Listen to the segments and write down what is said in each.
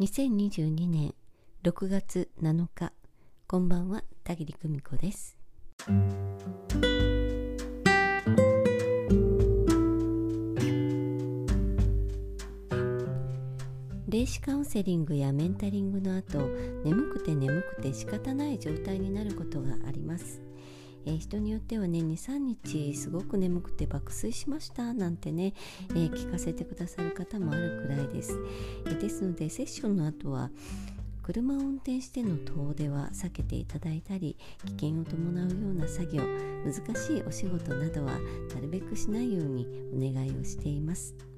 2022年6月7日。こんばんは田切久美子です。霊視カウンセリングやメンタリングの後眠くて眠くて仕方ない状態になることがあります。えー、人によってはね23日すごく眠くて爆睡しましたなんてね、えー、聞かせてくださる方もあるくらいです、え、ですのでセッションの後は車を運転しての遠出は避けていただいたり危険を伴うような作業難しいお仕事などはなるべくしないようにお願いをしています。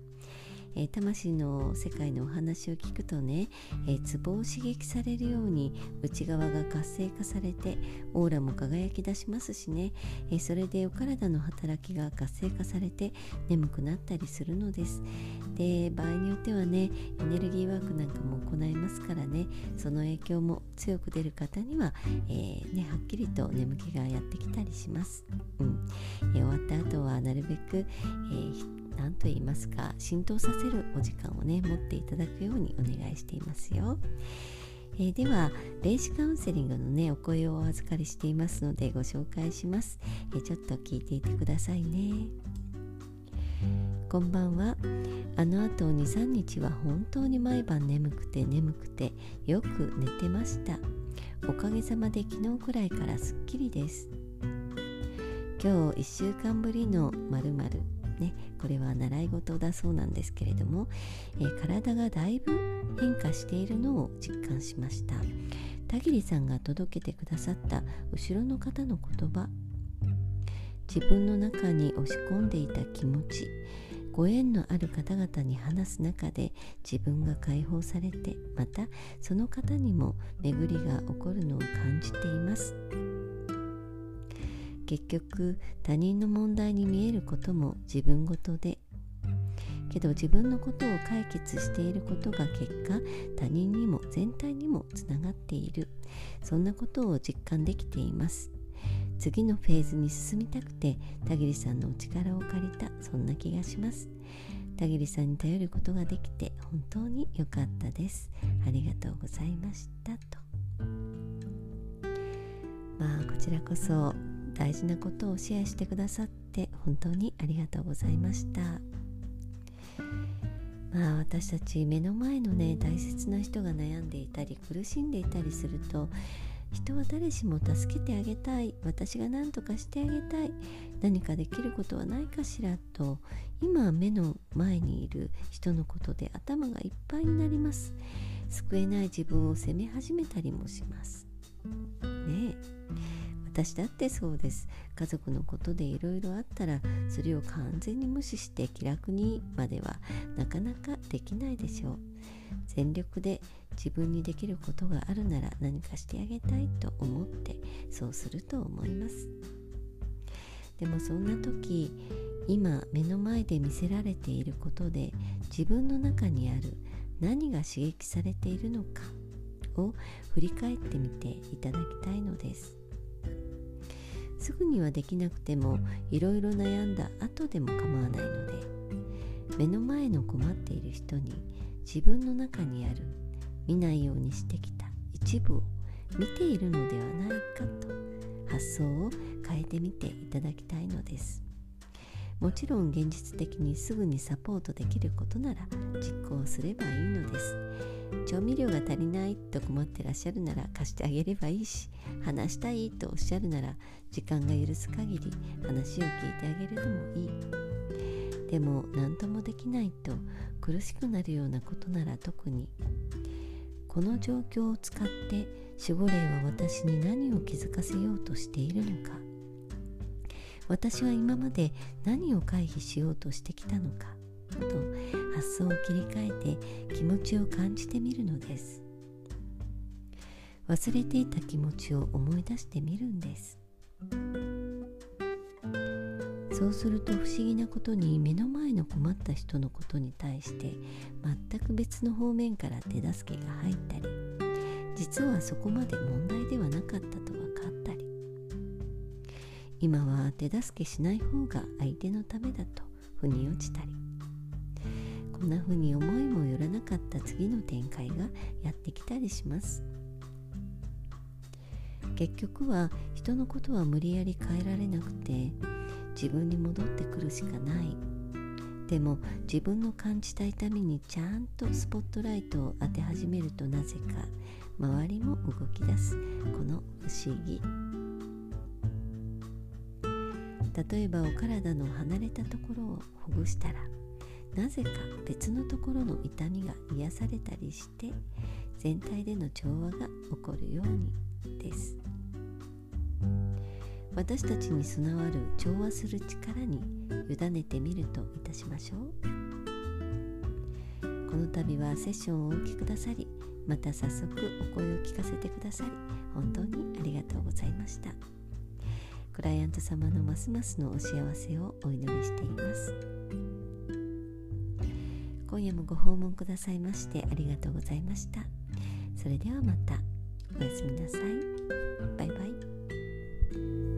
えー、魂の世界のお話を聞くとね、えー、ツボを刺激されるように内側が活性化されてオーラも輝き出しますしね、えー、それでお体の働きが活性化されて眠くなったりするのです。で場合によってはねエネルギーワークなんかも行いますからね。その影響も強く出る方には、えー、ね、はっきりと眠気がやってきたりします、うん。え終わった後はなるべく、えー何と言いますか。浸透させるお時間をね持っていただくようにお願いしていますよ。えー、では霊視カウンセリングのねお声をお預かりしていますのでご紹介します、えー、ちょっと聞いていてくださいね。こんばんは。あの後23日は本当に毎晩眠くて眠くてよく寝てました。おかげさまで昨日くらいからすっきりです。今日1週間ぶりのまるねこれは習い事だそうなんですけれども、えー、体がだいぶ変化しているのを実感しました。田切さんが届けてくださった後ろの方の言葉自分の中に押し込んでいた気持ちご縁のある方々に話す中で自分が解放されてまたその方にも巡りが起こるのを感じています。結局他人の問題に見えることも自分ごとで。けど自分のことを解決していることが結果他人にも全体にもつながっている。そんなことを実感できています。次のフェーズに進みたくて田切さんのお力を借りた。そんな気がします。田切さんに頼ることができて本当に良かったです。ありがとうございましたと。まあこちらこそ。大事なことをシェアしてくださって本当にありがとうございました。まあ私たち目の前のね大切な人が悩んでいたり苦しんでいたりすると人は誰しも助けてあげたい。私が何とかしてあげたい。何かできることはないかしらと今目の前にいる人のことで頭がいっぱいになります。救えない自分を責め始めたりもします。ね。私だってそうです。家族のことでいろいろあったらそれを完全に無視して気楽にまではなかなかできないでしょう。全力で自分にできることがあるなら何かしてあげたいと思ってそうすると思います。でもそんな時今目の前で見せられていることで自分の中にある何が刺激されているのかを振り返ってみていただきたいのです。すぐにはできなくてもいろいろ悩んだ後でも構わないので目の前の困っている人に自分の中にある見ないようにしてきた一部を見ているのではないかと発想を変えてみていただきたいのです。もちろん現実的にすぐにサポートできることなら実行すればいいのです。調味料が足りないと困ってらっしゃるなら貸してあげればいいし話したいとおっしゃるなら時間が許す限り話を聞いてあげるのもいい。でも何ともできないと苦しくなるようなことなら特にこの状況を使って守護霊は私に何を気づかせようとしているのか。私は今まで何を回避しようとしてきたのかと発想を切り替えて気持ちを感じてみるのです。忘れていた気持ちを思い出してみるんです。そうすると不思議なことに目の前の困った人のことに対して全く別の方面から手助けが入ったり実はそこまで問題ではなかったと分かったり。今は手助けしない方が相手のためだと腑に落ちたり。んな風に思いもよらなかった次の展開がやってきたりします。結局は人のことは無理やり変えられなくて自分に戻ってくるしかない。でも自分の感じた痛みにちゃんとスポットライトを当て始めるとなぜか周りも動き出すこの不思議。例えばお体の離れたところをほぐしたらなぜか別のところの痛みが癒されたりして全体での調和が起こるようにです。私たちに備わる調和する力に委ねてみるといたしましょう。この度はセッションをお聞きくださりまた早速お声を聞かせてくださり本当にありがとうございました。クライアント様のますますのお幸せをお祈りしています。今夜もご訪問くださいましてありがとうございました。それではまた。おやすみなさい。バイバイ。